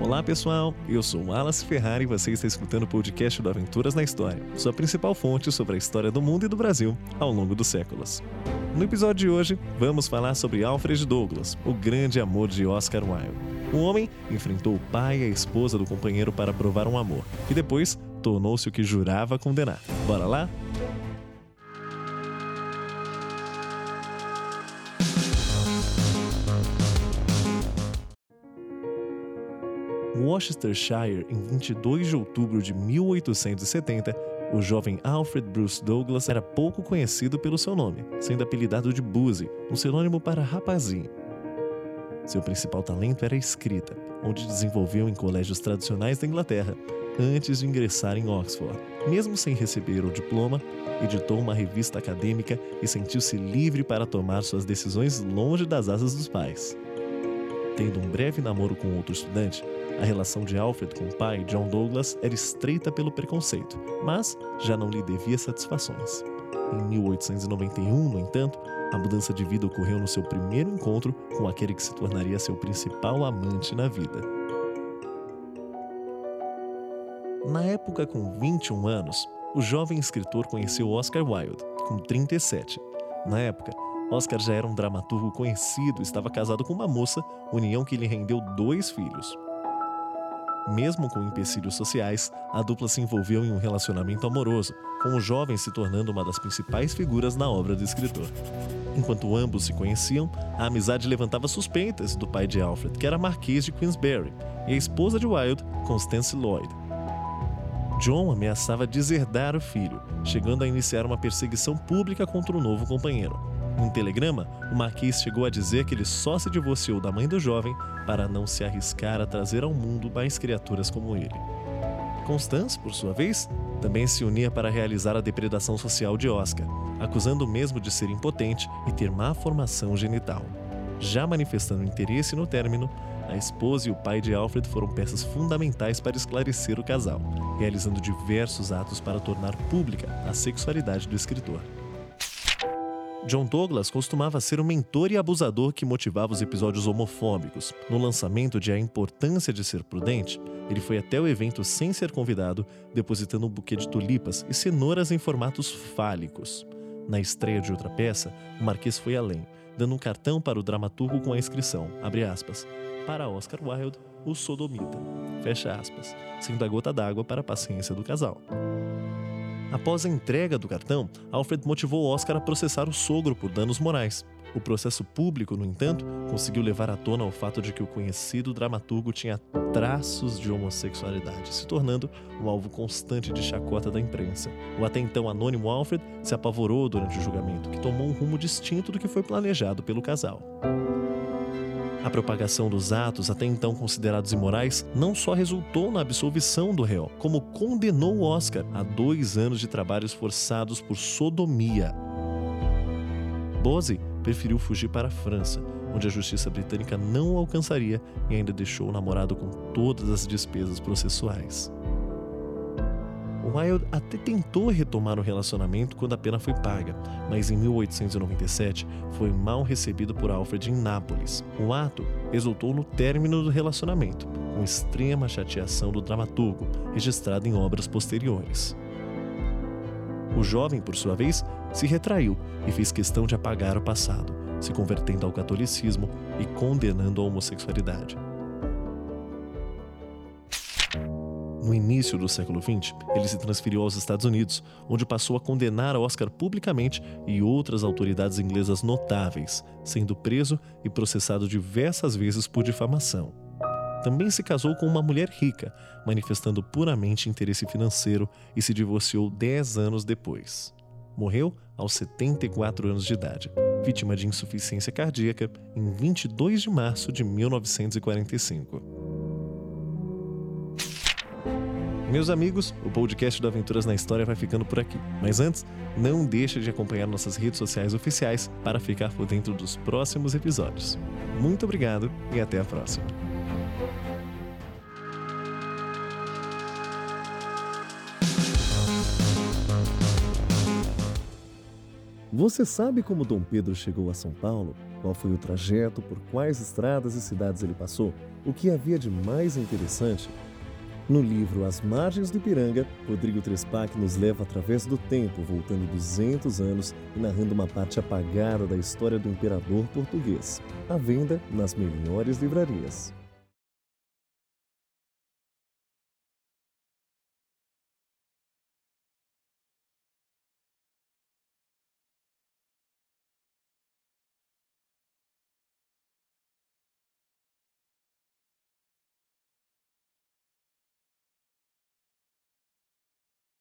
Olá pessoal, eu sou Wallace Ferrari e você está escutando o podcast do Aventuras na História, sua principal fonte sobre a história do mundo e do Brasil ao longo dos séculos. No episódio de hoje, vamos falar sobre Alfred Douglas, o grande amor de Oscar Wilde. O homem enfrentou o pai e a esposa do companheiro para provar um amor, e depois tornou-se o que jurava condenar. Bora lá? Worcestershire, em 22 de outubro de 1870, o jovem Alfred Bruce Douglas era pouco conhecido pelo seu nome, sendo apelidado de Boozy, um sinônimo para rapazinho. Seu principal talento era a escrita, onde desenvolveu em colégios tradicionais da Inglaterra, antes de ingressar em Oxford. Mesmo sem receber o diploma, editou uma revista acadêmica e sentiu-se livre para tomar suas decisões longe das asas dos pais. Tendo um breve namoro com outro estudante, a relação de Alfred com o pai, John Douglas, era estreita pelo preconceito, mas já não lhe devia satisfações. Em 1891, no entanto, a mudança de vida ocorreu no seu primeiro encontro com aquele que se tornaria seu principal amante na vida. Na época, com 21 anos, o jovem escritor conheceu Oscar Wilde, com 37. Na época, Oscar já era um dramaturgo conhecido estava casado com uma moça, união que lhe rendeu dois filhos. Mesmo com empecilhos sociais, a dupla se envolveu em um relacionamento amoroso, com o jovem se tornando uma das principais figuras na obra do escritor. Enquanto ambos se conheciam, a amizade levantava suspeitas do pai de Alfred, que era Marquês de Queensberry, e a esposa de Wilde, Constance Lloyd. John ameaçava deserdar o filho, chegando a iniciar uma perseguição pública contra o novo companheiro. Em telegrama, o Marquês chegou a dizer que ele só se divorciou da mãe do jovem para não se arriscar a trazer ao mundo mais criaturas como ele. Constance, por sua vez, também se unia para realizar a depredação social de Oscar, acusando o mesmo de ser impotente e ter má formação genital. Já manifestando interesse no término, a esposa e o pai de Alfred foram peças fundamentais para esclarecer o casal, realizando diversos atos para tornar pública a sexualidade do escritor. John Douglas costumava ser o mentor e abusador que motivava os episódios homofóbicos. No lançamento de A Importância de Ser Prudente, ele foi até o evento sem ser convidado, depositando um buquê de tulipas e cenouras em formatos fálicos. Na estreia de outra peça, o Marquês foi além, dando um cartão para o dramaturgo com a inscrição, aspas, para Oscar Wilde, o sodomita, fecha aspas, sendo a gota d'água para a paciência do casal. Após a entrega do cartão, Alfred motivou Oscar a processar o sogro por danos morais. O processo público, no entanto, conseguiu levar à tona o fato de que o conhecido dramaturgo tinha traços de homossexualidade, se tornando um alvo constante de chacota da imprensa. O até então anônimo Alfred se apavorou durante o julgamento, que tomou um rumo distinto do que foi planejado pelo casal. A propagação dos atos, até então considerados imorais, não só resultou na absolvição do réu, como condenou Oscar a dois anos de trabalhos forçados por sodomia. Bose preferiu fugir para a França, onde a justiça britânica não o alcançaria e ainda deixou o namorado com todas as despesas processuais. Wilde até tentou retomar o relacionamento quando a pena foi paga, mas em 1897 foi mal recebido por Alfred em Nápoles. O ato resultou no término do relacionamento, com extrema chateação do dramaturgo, registrado em obras posteriores. O jovem, por sua vez, se retraiu e fez questão de apagar o passado, se convertendo ao catolicismo e condenando a homossexualidade. No início do século XX, ele se transferiu aos Estados Unidos, onde passou a condenar Oscar publicamente e outras autoridades inglesas notáveis, sendo preso e processado diversas vezes por difamação. Também se casou com uma mulher rica, manifestando puramente interesse financeiro e se divorciou 10 anos depois. Morreu aos 74 anos de idade, vítima de insuficiência cardíaca, em 22 de março de 1945. Meus amigos, o podcast do Aventuras na História vai ficando por aqui. Mas antes, não deixe de acompanhar nossas redes sociais oficiais para ficar por dentro dos próximos episódios. Muito obrigado e até a próxima. Você sabe como Dom Pedro chegou a São Paulo? Qual foi o trajeto, por quais estradas e cidades ele passou? O que havia de mais interessante? No livro As Margens do Ipiranga, Rodrigo Trespac nos leva através do tempo, voltando 200 anos e narrando uma parte apagada da história do imperador português. À venda nas melhores livrarias.